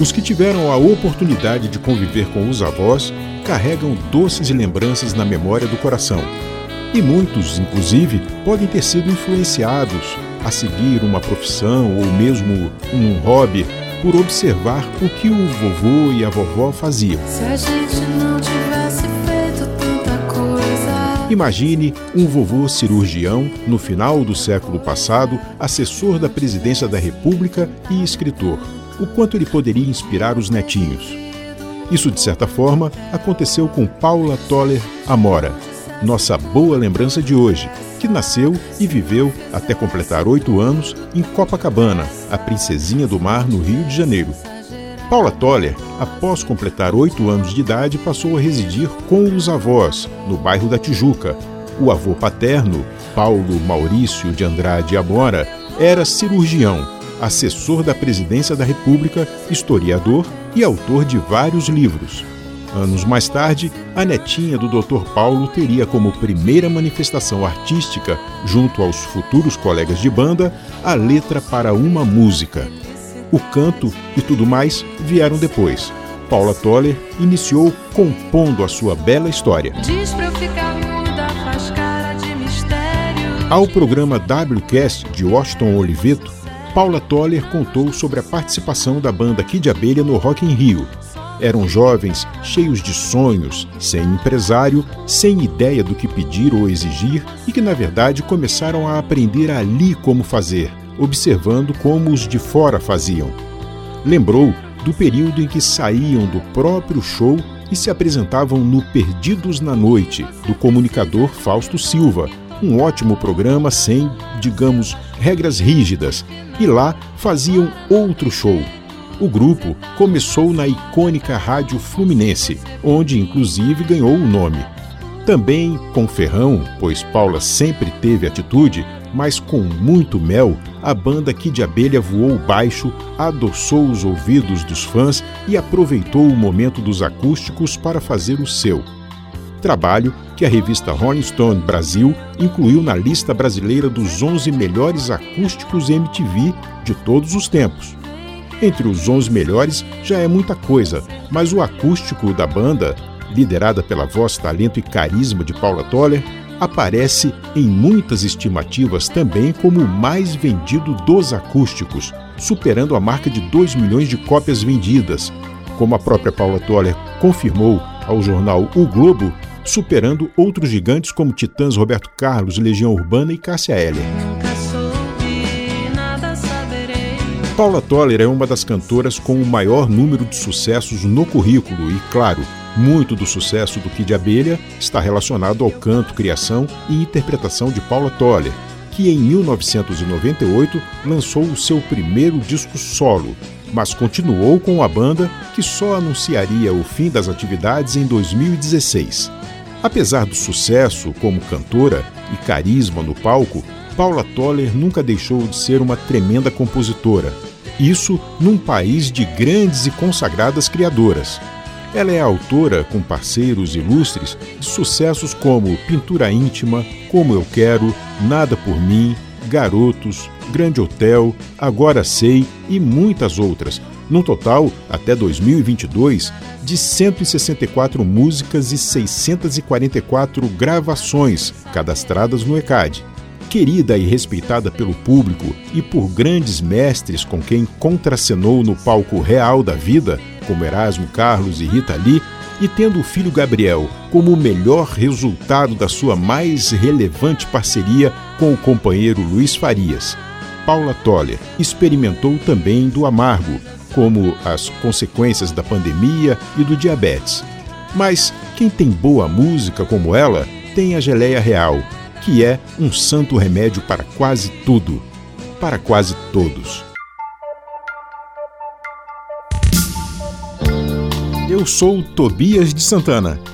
Os que tiveram a oportunidade de conviver com os avós carregam doces lembranças na memória do coração. E muitos, inclusive, podem ter sido influenciados a seguir uma profissão ou mesmo um hobby por observar o que o vovô e a vovó faziam. Se a gente não tivesse feito tanta coisa. Imagine um vovô cirurgião no final do século passado, assessor da presidência da República e escritor. O quanto ele poderia inspirar os netinhos. Isso, de certa forma, aconteceu com Paula Toller Amora, nossa boa lembrança de hoje, que nasceu e viveu até completar oito anos em Copacabana, a princesinha do mar no Rio de Janeiro. Paula Toller, após completar oito anos de idade, passou a residir com os avós, no bairro da Tijuca. O avô paterno, Paulo Maurício de Andrade Amora, era cirurgião, assessor da presidência da República, historiador e autor de vários livros. Anos mais tarde, a netinha do Dr. Paulo teria como primeira manifestação artística, junto aos futuros colegas de banda, a letra para uma música. O canto e tudo mais vieram depois. Paula Toller iniciou compondo a sua bela história. Diz pra eu ficar muda, faz cara de mistério. Ao programa WCast de Washington Oliveto, Paula Toller contou sobre a participação da banda Kid Abelha no Rock in Rio. Eram jovens cheios de sonhos, sem empresário, sem ideia do que pedir ou exigir e que, na verdade, começaram a aprender ali como fazer, observando como os de fora faziam. Lembrou do período em que saíam do próprio show e se apresentavam no Perdidos na Noite, do comunicador Fausto Silva, um ótimo programa sem, digamos, regras rígidas, e lá faziam outro show. O grupo começou na icônica Rádio Fluminense, onde inclusive ganhou o nome. Também com Ferrão, pois Paula sempre teve atitude, mas com muito mel, a banda Kid Abelha voou baixo, adoçou os ouvidos dos fãs e aproveitou o momento dos acústicos para fazer o seu. Trabalho que a revista Rolling Stone Brasil incluiu na lista brasileira dos 11 melhores acústicos MTV de todos os tempos. Entre os 11 melhores já é muita coisa, mas o acústico da banda, liderada pela voz, talento e carisma de Paula Toller, aparece em muitas estimativas também como o mais vendido dos acústicos, superando a marca de 2 milhões de cópias vendidas, como a própria Paula Toller confirmou ao jornal O Globo, superando outros gigantes como Titãs Roberto Carlos, Legião Urbana e Cássia Eller. Nunca soube, nada saberei. Paula Toller é uma das cantoras com o maior número de sucessos no currículo e, claro, muito do sucesso do Kid Abelha está relacionado ao canto, criação e interpretação de Paula Toller, que em 1998 lançou o seu primeiro disco solo, mas continuou com a banda que só anunciaria o fim das atividades em 2016. Apesar do sucesso como cantora e carisma no palco, Paula Toller nunca deixou de ser uma tremenda compositora. Isso num país de grandes e consagradas criadoras. Ela é autora, com parceiros ilustres, de sucessos como Pintura Íntima, Como Eu Quero, Nada por Mim, Garotos, Grande Hotel, Agora Sei e muitas outras, num total, até 2022, de 164 músicas e 644 gravações cadastradas no ECAD. Querida e respeitada pelo público e por grandes mestres com quem contracenou no palco real da vida, como Erasmo Carlos e Rita Lee, e tendo o filho Gabriel como o melhor resultado da sua mais relevante parceria com o companheiro Luiz Farias. Paula Toller experimentou também do amargo, como as consequências da pandemia e do diabetes. Mas quem tem boa música como ela tem a geleia real, que é um santo remédio para quase tudo, para quase todos. Eu sou Tobias de Santana